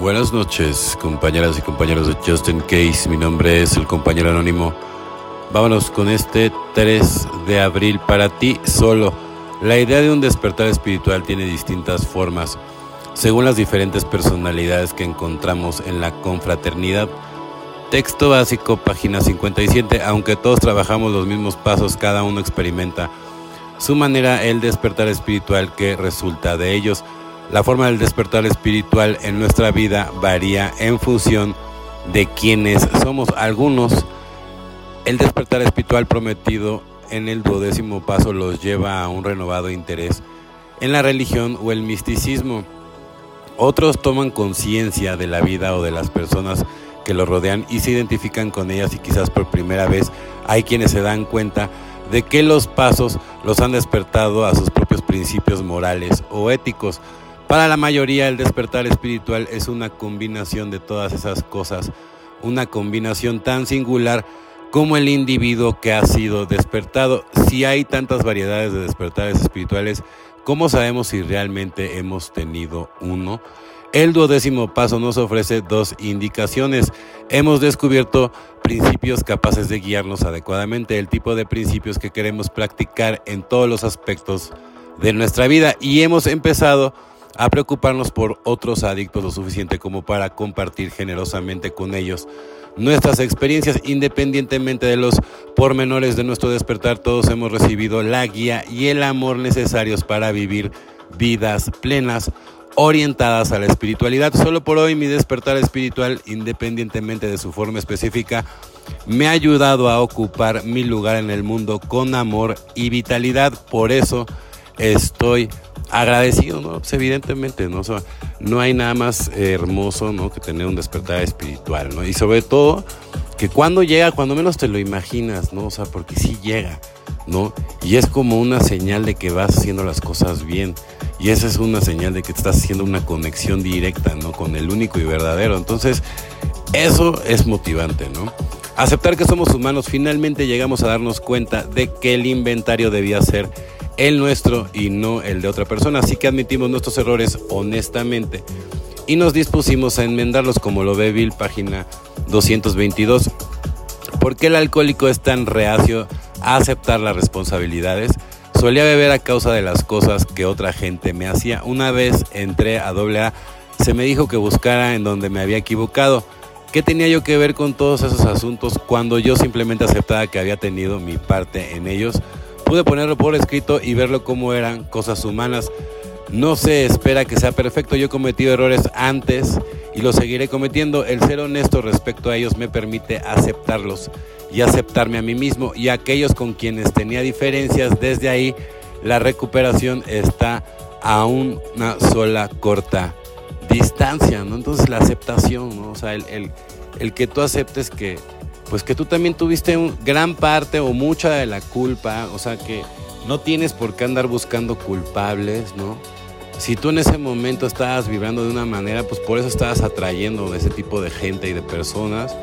Buenas noches, compañeras y compañeros de Justin Case. Mi nombre es el compañero anónimo. Vámonos con este 3 de abril para ti solo. La idea de un despertar espiritual tiene distintas formas, según las diferentes personalidades que encontramos en la confraternidad. Texto básico, página 57. Aunque todos trabajamos los mismos pasos, cada uno experimenta su manera el despertar espiritual que resulta de ellos. La forma del despertar espiritual en nuestra vida varía en función de quienes somos. Algunos, el despertar espiritual prometido en el duodécimo paso los lleva a un renovado interés en la religión o el misticismo. Otros toman conciencia de la vida o de las personas que los rodean y se identifican con ellas y quizás por primera vez hay quienes se dan cuenta de que los pasos los han despertado a sus propios principios morales o éticos. Para la mayoría el despertar espiritual es una combinación de todas esas cosas, una combinación tan singular como el individuo que ha sido despertado. Si hay tantas variedades de despertares espirituales, ¿cómo sabemos si realmente hemos tenido uno? El duodécimo paso nos ofrece dos indicaciones. Hemos descubierto principios capaces de guiarnos adecuadamente, el tipo de principios que queremos practicar en todos los aspectos de nuestra vida y hemos empezado a preocuparnos por otros adictos lo suficiente como para compartir generosamente con ellos nuestras experiencias independientemente de los pormenores de nuestro despertar. Todos hemos recibido la guía y el amor necesarios para vivir vidas plenas orientadas a la espiritualidad. Solo por hoy mi despertar espiritual, independientemente de su forma específica, me ha ayudado a ocupar mi lugar en el mundo con amor y vitalidad. Por eso estoy agradecido, ¿no? Pues evidentemente, ¿no? no hay nada más hermoso, ¿no? Que tener un despertar espiritual, ¿no? Y sobre todo, que cuando llega, cuando menos te lo imaginas, ¿no? O sea, porque sí llega, ¿no? Y es como una señal de que vas haciendo las cosas bien. Y esa es una señal de que estás haciendo una conexión directa, ¿no? Con el único y verdadero. Entonces, eso es motivante, ¿no? Aceptar que somos humanos, finalmente llegamos a darnos cuenta de que el inventario debía ser el nuestro y no el de otra persona. Así que admitimos nuestros errores honestamente y nos dispusimos a enmendarlos como lo ve Bill, página 222. ¿Por qué el alcohólico es tan reacio a aceptar las responsabilidades? Solía beber a causa de las cosas que otra gente me hacía. Una vez entré a AA, se me dijo que buscara en donde me había equivocado. ¿Qué tenía yo que ver con todos esos asuntos cuando yo simplemente aceptaba que había tenido mi parte en ellos? Pude ponerlo por escrito y verlo como eran cosas humanas. No se espera que sea perfecto, yo he cometido errores antes y los seguiré cometiendo. El ser honesto respecto a ellos me permite aceptarlos y aceptarme a mí mismo y a aquellos con quienes tenía diferencias. Desde ahí la recuperación está a una sola corta distancia, ¿no? Entonces la aceptación, ¿no? O sea, el, el, el que tú aceptes que pues que tú también tuviste un, gran parte o mucha de la culpa, o sea que no tienes por qué andar buscando culpables, ¿no? Si tú en ese momento estabas vibrando de una manera, pues por eso estabas atrayendo ese tipo de gente y de personas.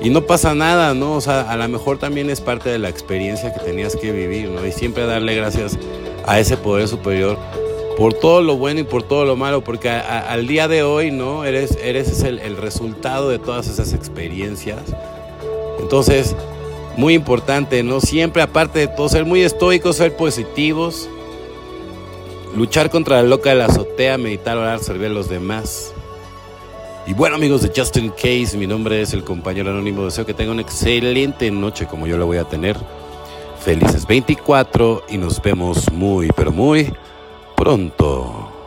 Y no pasa nada, ¿no? O sea, a lo mejor también es parte de la experiencia que tenías que vivir, ¿no? Y siempre darle gracias a ese poder superior por todo lo bueno y por todo lo malo, porque al día de hoy, ¿no? Eres, eres el, el resultado de todas esas experiencias entonces, muy importante, ¿no? Siempre, aparte de todo, ser muy estoicos, ser positivos, luchar contra la loca de la azotea, meditar, orar, servir a los demás. Y bueno, amigos de Justin Case, mi nombre es el compañero anónimo. Deseo que tengan una excelente noche como yo la voy a tener. Felices 24 y nos vemos muy, pero muy pronto.